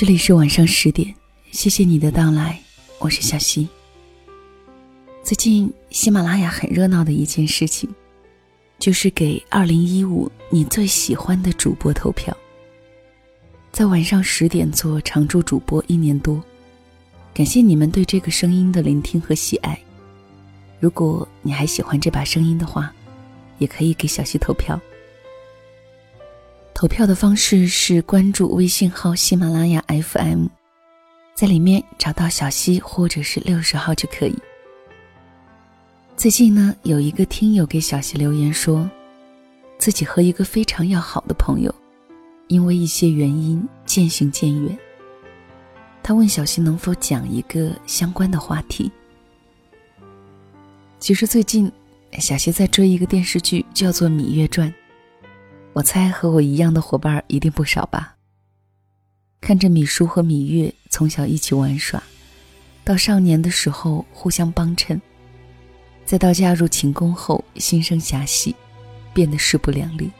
这里是晚上十点，谢谢你的到来，我是小溪。最近喜马拉雅很热闹的一件事情，就是给二零一五你最喜欢的主播投票。在晚上十点做常驻主播一年多，感谢你们对这个声音的聆听和喜爱。如果你还喜欢这把声音的话，也可以给小溪投票。投票的方式是关注微信号喜马拉雅 FM，在里面找到小溪或者是六十号就可以。最近呢，有一个听友给小溪留言说，自己和一个非常要好的朋友，因为一些原因渐行渐远。他问小溪能否讲一个相关的话题。其实最近，小溪在追一个电视剧，叫做《芈月传》。我猜和我一样的伙伴一定不少吧。看着米叔和芈月从小一起玩耍，到少年的时候互相帮衬，再到嫁入秦宫后心生遐隙，变得势不两立。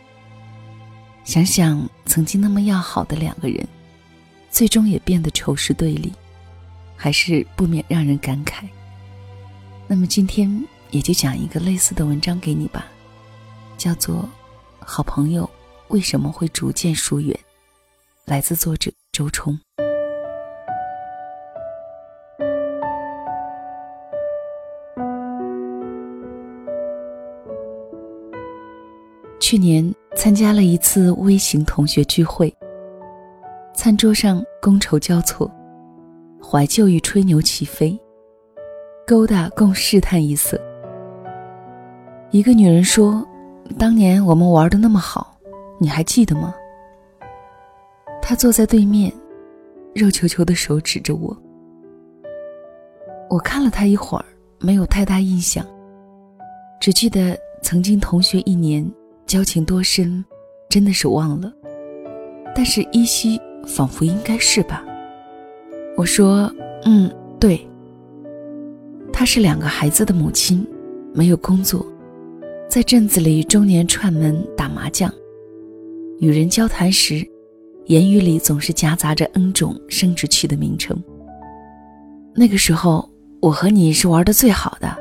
想想曾经那么要好的两个人，最终也变得仇视对立，还是不免让人感慨。那么今天也就讲一个类似的文章给你吧，叫做。好朋友为什么会逐渐疏远？来自作者周冲。去年参加了一次微型同学聚会，餐桌上觥筹交错，怀旧与吹牛齐飞，勾搭共试探一色。一个女人说。当年我们玩的那么好，你还记得吗？他坐在对面，肉球球的手指着我。我看了他一会儿，没有太大印象，只记得曾经同学一年，交情多深，真的是忘了。但是依稀仿佛应该是吧。我说：“嗯，对。”她是两个孩子的母亲，没有工作。在镇子里，中年串门打麻将，与人交谈时，言语里总是夹杂着 N 种生殖器的名称。那个时候，我和你是玩的最好的，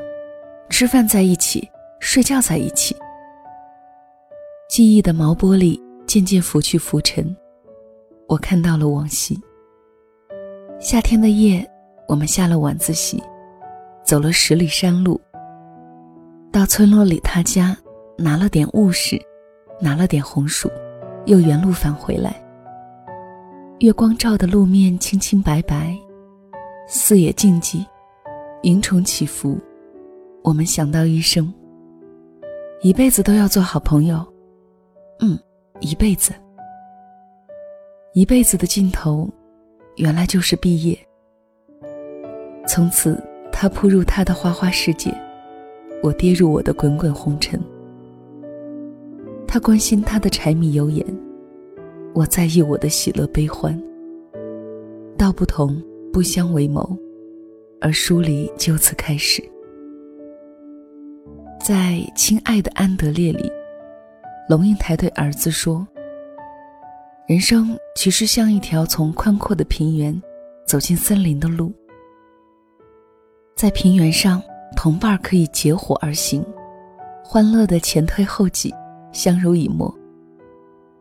吃饭在一起，睡觉在一起。记忆的毛玻璃渐渐浮去浮尘，我看到了往昔。夏天的夜，我们下了晚自习，走了十里山路。到村落里他家，拿了点物事，拿了点红薯，又原路返回来。月光照的路面清清白白，四野静寂，萤虫起伏。我们想到一生，一辈子都要做好朋友。嗯，一辈子，一辈子的尽头，原来就是毕业。从此，他扑入他的花花世界。我跌入我的滚滚红尘。他关心他的柴米油盐，我在意我的喜乐悲欢。道不同不相为谋，而疏离就此开始。在《亲爱的安德烈》里，龙应台对儿子说：“人生其实像一条从宽阔的平原走进森林的路，在平原上。”同伴可以结伙而行，欢乐的前推后挤，相濡以沫。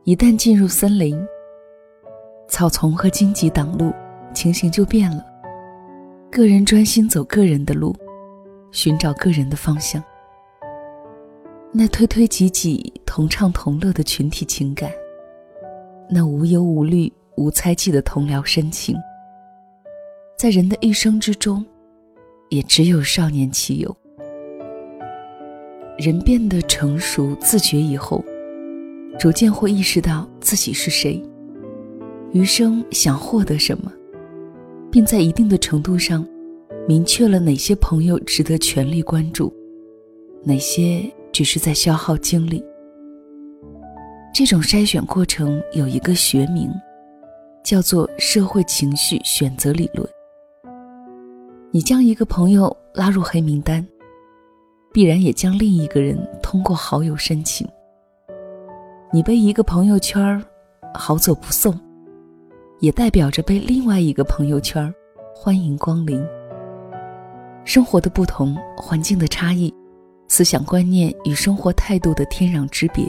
一旦进入森林，草丛和荆棘挡路，情形就变了。个人专心走个人的路，寻找个人的方向。那推推挤挤、同唱同乐的群体情感，那无忧无虑、无猜忌的同僚深情，在人的一生之中。也只有少年期有。人变得成熟、自觉以后，逐渐会意识到自己是谁，余生想获得什么，并在一定的程度上，明确了哪些朋友值得全力关注，哪些只是在消耗精力。这种筛选过程有一个学名，叫做社会情绪选择理论。你将一个朋友拉入黑名单，必然也将另一个人通过好友申请。你被一个朋友圈好走不送，也代表着被另外一个朋友圈欢迎光临。生活的不同，环境的差异，思想观念与生活态度的天壤之别，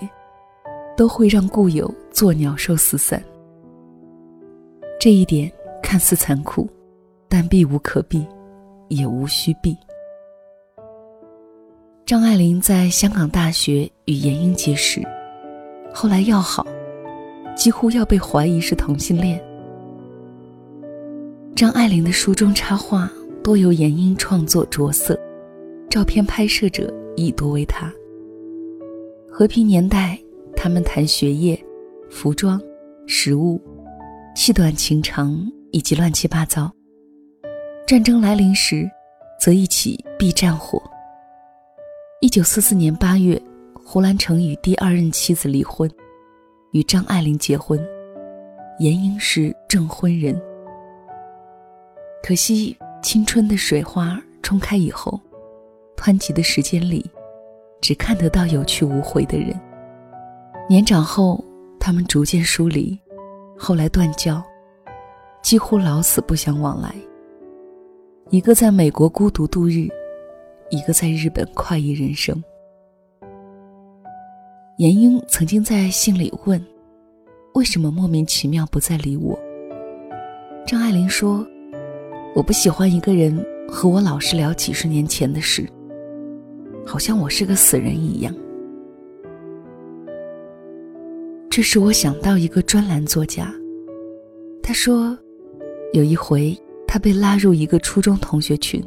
都会让故友作鸟兽四散。这一点看似残酷，但避无可避，也无需避。张爱玲在香港大学与严英结识，后来要好，几乎要被怀疑是同性恋。张爱玲的书中插画多由严英创作着色，照片拍摄者亦多为她。和平年代，他们谈学业、服装、食物。气短情长，以及乱七八糟。战争来临时，则一起避战火。一九四四年八月，胡兰成与第二任妻子离婚，与张爱玲结婚。严英是证婚人。可惜青春的水花冲开以后，湍急的时间里，只看得到有去无回的人。年长后，他们逐渐疏离。后来断交，几乎老死不相往来。一个在美国孤独度日，一个在日本快意人生。严英曾经在信里问：“为什么莫名其妙不再理我？”张爱玲说：“我不喜欢一个人和我老是聊几十年前的事，好像我是个死人一样。”这使我想到一个专栏作家。他说，有一回他被拉入一个初中同学群，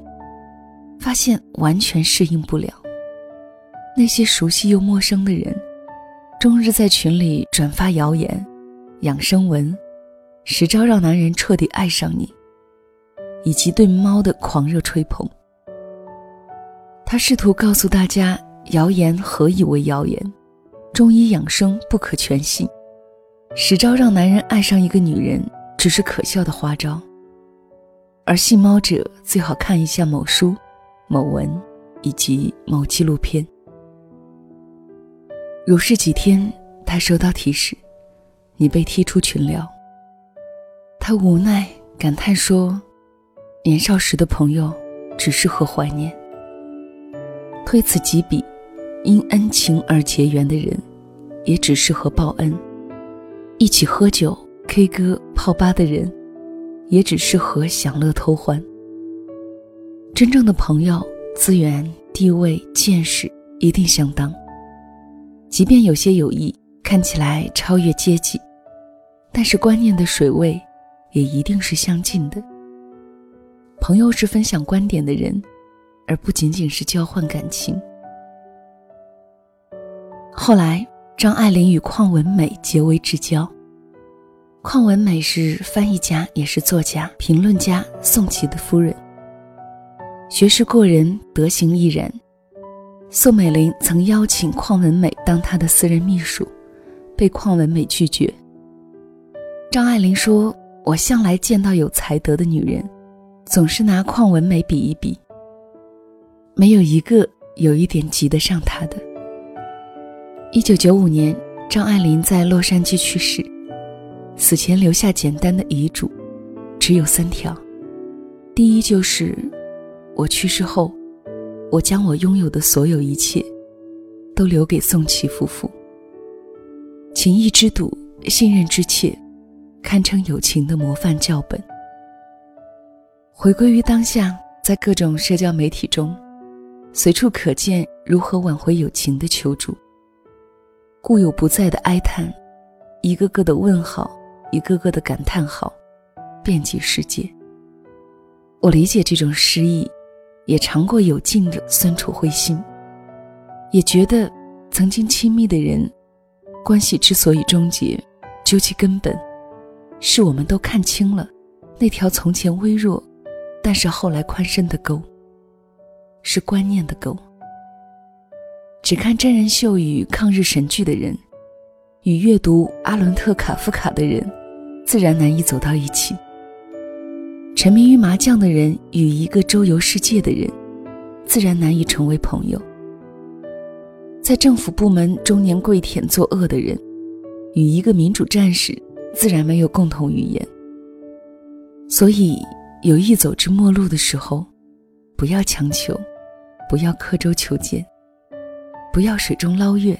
发现完全适应不了。那些熟悉又陌生的人，终日在群里转发谣言、养生文，十招让男人彻底爱上你，以及对猫的狂热吹捧。他试图告诉大家，谣言何以为谣言？中医养生不可全信，十招让男人爱上一个女人只是可笑的花招。而信猫者最好看一下某书、某文以及某纪录片。如是几天，他收到提示，你被踢出群聊。他无奈感叹说：“年少时的朋友，只适合怀念。”推此几笔。因恩情而结缘的人，也只适合报恩；一起喝酒、K 歌、泡吧的人，也只适合享乐偷欢。真正的朋友，资源、地位、见识一定相当。即便有些友谊看起来超越阶级，但是观念的水位，也一定是相近的。朋友是分享观点的人，而不仅仅是交换感情。后来，张爱玲与邝文美结为至交。邝文美是翻译家，也是作家、评论家宋琦的夫人，学识过人，德行亦然。宋美龄曾邀请邝文美当她的私人秘书，被邝文美拒绝。张爱玲说：“我向来见到有才德的女人，总是拿邝文美比一比，没有一个有一点及得上她的。”一九九五年，张爱玲在洛杉矶去世，死前留下简单的遗嘱，只有三条。第一就是，我去世后，我将我拥有的所有一切，都留给宋琦夫妇。情义之笃，信任之切，堪称友情的模范教本。回归于当下，在各种社交媒体中，随处可见如何挽回友情的求助。故友不在的哀叹，一个个的问号，一个个的感叹号，遍及世界。我理解这种失意，也尝过有劲的酸楚灰心，也觉得曾经亲密的人，关系之所以终结，究其根本，是我们都看清了那条从前微弱，但是后来宽深的沟，是观念的沟。只看真人秀与抗日神剧的人，与阅读阿伦特·卡夫卡的人，自然难以走到一起。沉迷于麻将的人与一个周游世界的人，自然难以成为朋友。在政府部门中年跪舔作恶的人，与一个民主战士，自然没有共同语言。所以，有意走至陌路的时候，不要强求，不要刻舟求剑，不要水中捞月，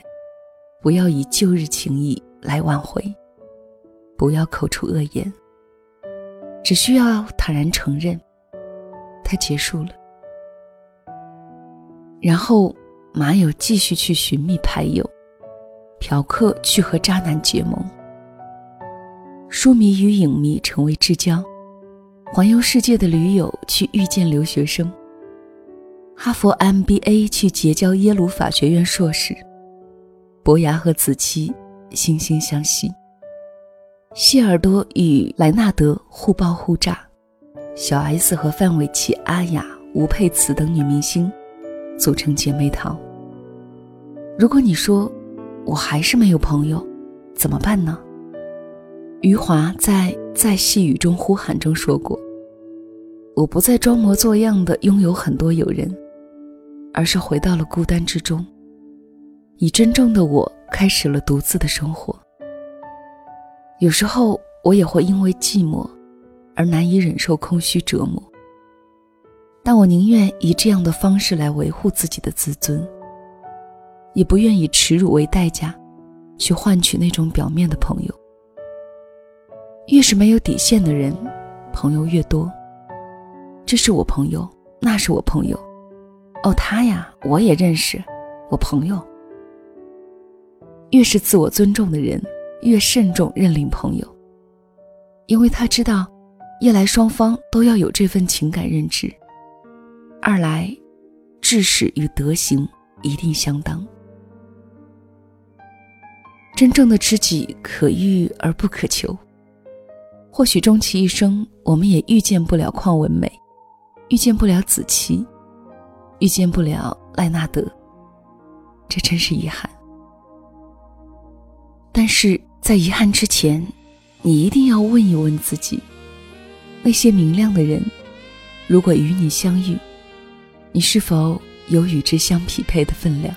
不要以旧日情谊来挽回，不要口出恶言，只需要坦然承认，它结束了。然后，马友继续去寻觅牌友，嫖客去和渣男结盟，书迷与影迷成为至交，环游世界的驴友去遇见留学生，哈佛 MBA 去结交耶鲁法学院硕士，伯牙和子期惺惺相惜，希尔多与莱纳德互爆互炸，小 S 和范玮琪、阿雅、吴佩慈等女明星。组成姐妹淘。如果你说我还是没有朋友，怎么办呢？余华在《在细雨中呼喊》中说过：“我不再装模作样的拥有很多友人，而是回到了孤单之中，以真正的我开始了独自的生活。有时候我也会因为寂寞而难以忍受空虚折磨。”但我宁愿以这样的方式来维护自己的自尊，也不愿以耻辱为代价，去换取那种表面的朋友。越是没有底线的人，朋友越多。这是我朋友，那是我朋友，哦，他呀，我也认识，我朋友。越是自我尊重的人，越慎重认领朋友，因为他知道，一来双方都要有这份情感认知。二来，知识与德行一定相当。真正的知己可遇而不可求。或许终其一生，我们也遇见不了邝文美，遇见不了子期，遇见不了赖纳德。这真是遗憾。但是在遗憾之前，你一定要问一问自己：那些明亮的人，如果与你相遇。你是否有与之相匹配的分量？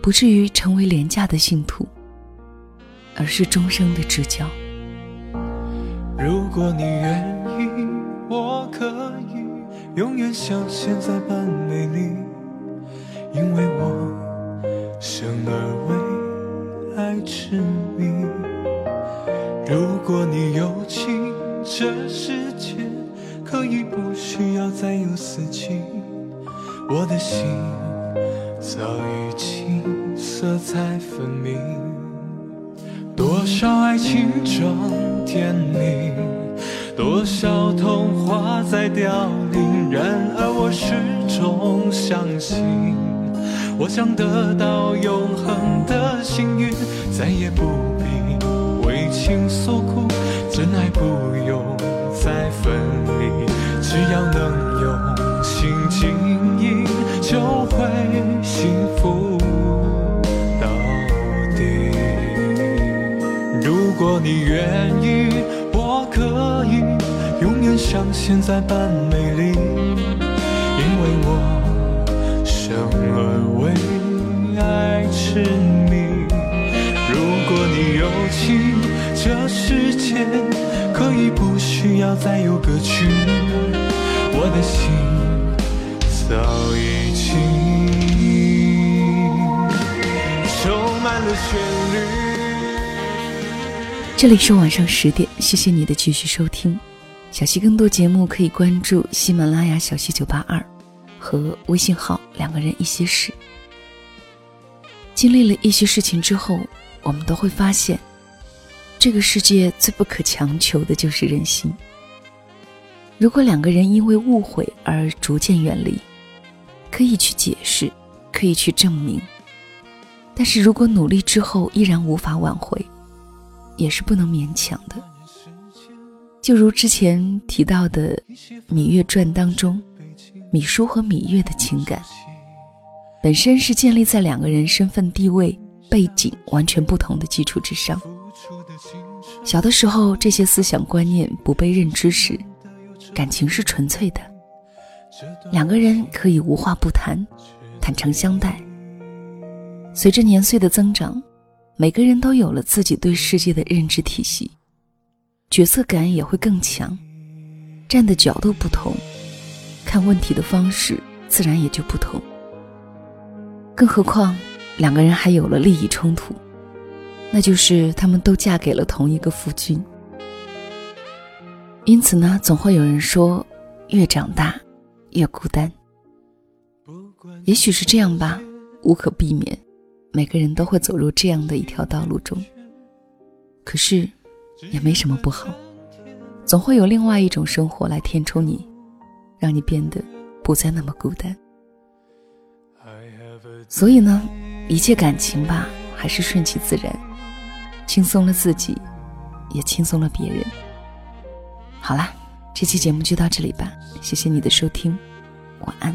不至于成为廉价的信徒，而是终生的知交。如果你愿意，我可以永远像现在般美丽，因为我生而为爱痴迷。如果你有情，这世界可以不需要再有四季。我的心早已经色彩分明，多少爱情装甜蜜，多少童话在凋零。然而我始终相信，我想得到永恒的幸运，再也不必为情所苦，真爱不用再分离，只要能用心经营。就会幸福到底。如果你愿意，我可以永远像现在般美丽，因为我生而为爱痴迷。如果你有情，这世界可以不需要再有歌曲，我的心。早已经充满了旋律。这里是晚上十点，谢谢你的继续收听。小溪更多节目可以关注喜马拉雅小溪九八二和微信号两个人一些事。经历了一些事情之后，我们都会发现，这个世界最不可强求的就是人心。如果两个人因为误会而逐渐远离，可以去解释，可以去证明，但是如果努力之后依然无法挽回，也是不能勉强的。就如之前提到的《芈月传》当中，芈姝和芈月的情感，本身是建立在两个人身份地位、背景完全不同的基础之上。小的时候，这些思想观念不被认知时，感情是纯粹的。两个人可以无话不谈，坦诚相待。随着年岁的增长，每个人都有了自己对世界的认知体系，角色感也会更强，站的角度不同，看问题的方式自然也就不同。更何况两个人还有了利益冲突，那就是他们都嫁给了同一个夫君。因此呢，总会有人说，越长大越孤单。也许是这样吧，无可避免，每个人都会走入这样的一条道路中。可是，也没什么不好，总会有另外一种生活来填充你，让你变得不再那么孤单。所以呢，一切感情吧，还是顺其自然，轻松了自己，也轻松了别人。好啦，这期节目就到这里吧，谢谢你的收听，晚安。